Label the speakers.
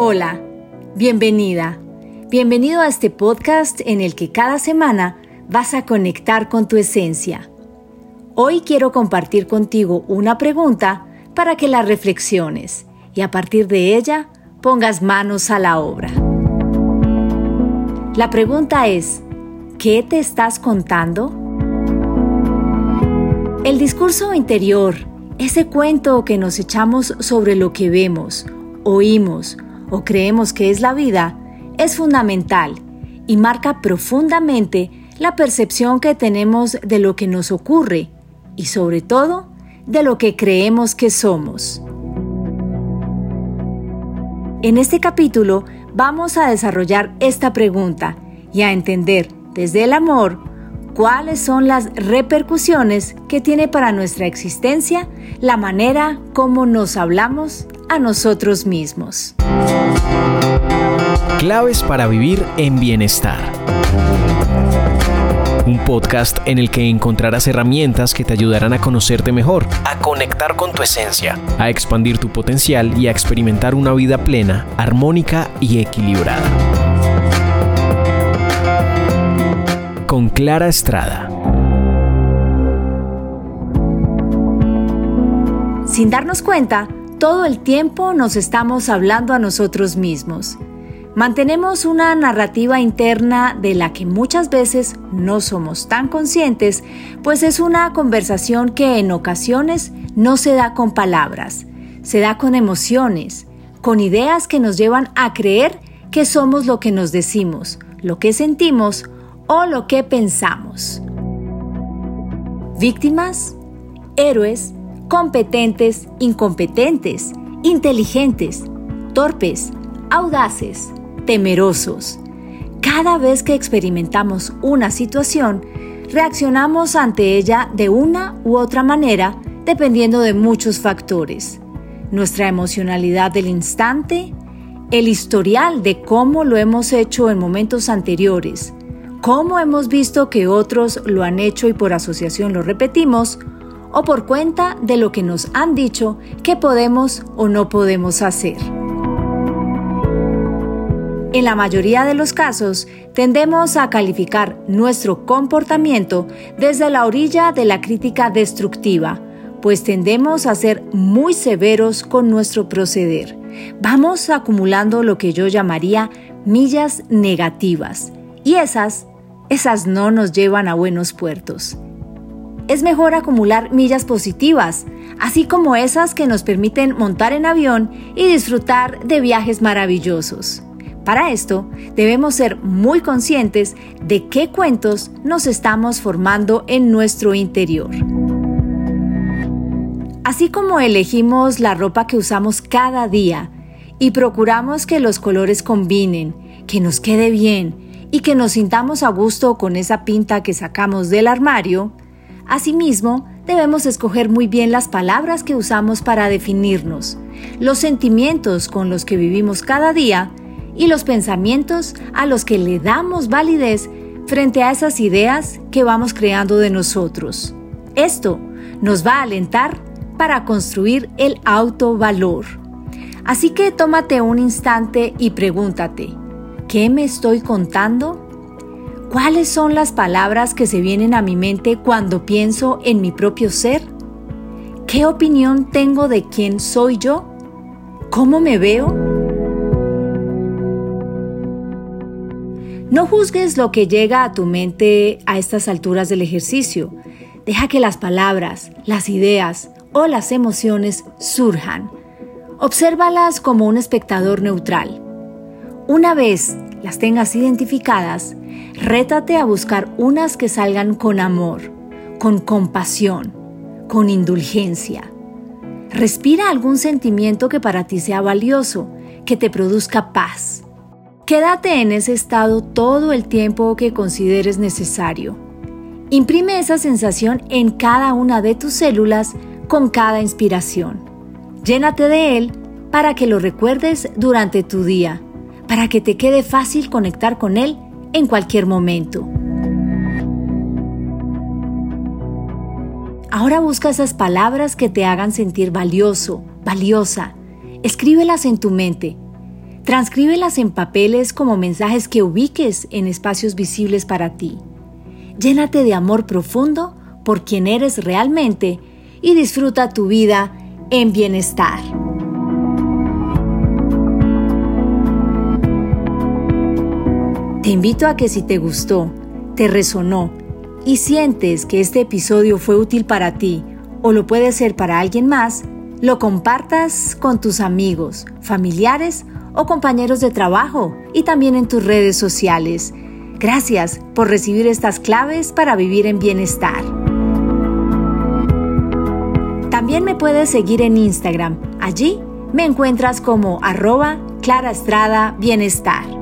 Speaker 1: Hola, bienvenida. Bienvenido a este podcast en el que cada semana vas a conectar con tu esencia. Hoy quiero compartir contigo una pregunta para que la reflexiones y a partir de ella pongas manos a la obra. La pregunta es, ¿qué te estás contando? El discurso interior, ese cuento que nos echamos sobre lo que vemos, oímos o creemos que es la vida, es fundamental y marca profundamente la percepción que tenemos de lo que nos ocurre y sobre todo de lo que creemos que somos. En este capítulo vamos a desarrollar esta pregunta y a entender desde el amor cuáles son las repercusiones que tiene para nuestra existencia la manera como nos hablamos a nosotros mismos.
Speaker 2: Claves para vivir en bienestar. Un podcast en el que encontrarás herramientas que te ayudarán a conocerte mejor, a conectar con tu esencia, a expandir tu potencial y a experimentar una vida plena, armónica y equilibrada. Con Clara Estrada.
Speaker 1: Sin darnos cuenta, todo el tiempo nos estamos hablando a nosotros mismos mantenemos una narrativa interna de la que muchas veces no somos tan conscientes, pues es una conversación que en ocasiones no se da con palabras, se da con emociones, con ideas que nos llevan a creer que somos lo que nos decimos, lo que sentimos o lo que pensamos. Víctimas, héroes, competentes, incompetentes, inteligentes, torpes, audaces, temerosos. Cada vez que experimentamos una situación, reaccionamos ante ella de una u otra manera dependiendo de muchos factores. Nuestra emocionalidad del instante, el historial de cómo lo hemos hecho en momentos anteriores, cómo hemos visto que otros lo han hecho y por asociación lo repetimos, o por cuenta de lo que nos han dicho que podemos o no podemos hacer. En la mayoría de los casos, tendemos a calificar nuestro comportamiento desde la orilla de la crítica destructiva, pues tendemos a ser muy severos con nuestro proceder. Vamos acumulando lo que yo llamaría millas negativas, y esas, esas no nos llevan a buenos puertos. Es mejor acumular millas positivas, así como esas que nos permiten montar en avión y disfrutar de viajes maravillosos. Para esto, debemos ser muy conscientes de qué cuentos nos estamos formando en nuestro interior. Así como elegimos la ropa que usamos cada día y procuramos que los colores combinen, que nos quede bien y que nos sintamos a gusto con esa pinta que sacamos del armario, asimismo debemos escoger muy bien las palabras que usamos para definirnos, los sentimientos con los que vivimos cada día y los pensamientos a los que le damos validez frente a esas ideas que vamos creando de nosotros. Esto nos va a alentar para construir el autovalor. Así que tómate un instante y pregúntate, ¿qué me estoy contando? ¿Cuáles son las palabras que se vienen a mi mente cuando pienso en mi propio ser? ¿Qué opinión tengo de quién soy yo? ¿Cómo me veo? No juzgues lo que llega a tu mente a estas alturas del ejercicio. Deja que las palabras, las ideas o las emociones surjan. Obsérvalas como un espectador neutral. Una vez las tengas identificadas, rétate a buscar unas que salgan con amor, con compasión, con indulgencia. Respira algún sentimiento que para ti sea valioso, que te produzca paz Quédate en ese estado todo el tiempo que consideres necesario. Imprime esa sensación en cada una de tus células con cada inspiración. Llénate de él para que lo recuerdes durante tu día, para que te quede fácil conectar con él en cualquier momento. Ahora busca esas palabras que te hagan sentir valioso, valiosa. Escríbelas en tu mente Transcríbelas en papeles como mensajes que ubiques en espacios visibles para ti. Llénate de amor profundo por quien eres realmente y disfruta tu vida en bienestar. Te invito a que si te gustó, te resonó y sientes que este episodio fue útil para ti o lo puede ser para alguien más, lo compartas con tus amigos, familiares o compañeros de trabajo y también en tus redes sociales. Gracias por recibir estas claves para vivir en bienestar. También me puedes seguir en Instagram. Allí me encuentras como arroba Clara Estrada Bienestar.